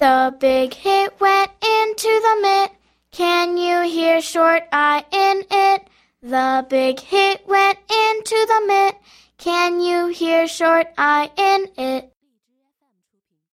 The big hit went into the mitt. Can you hear short I in it? The big hit went into the mitt. Can you hear short I in it?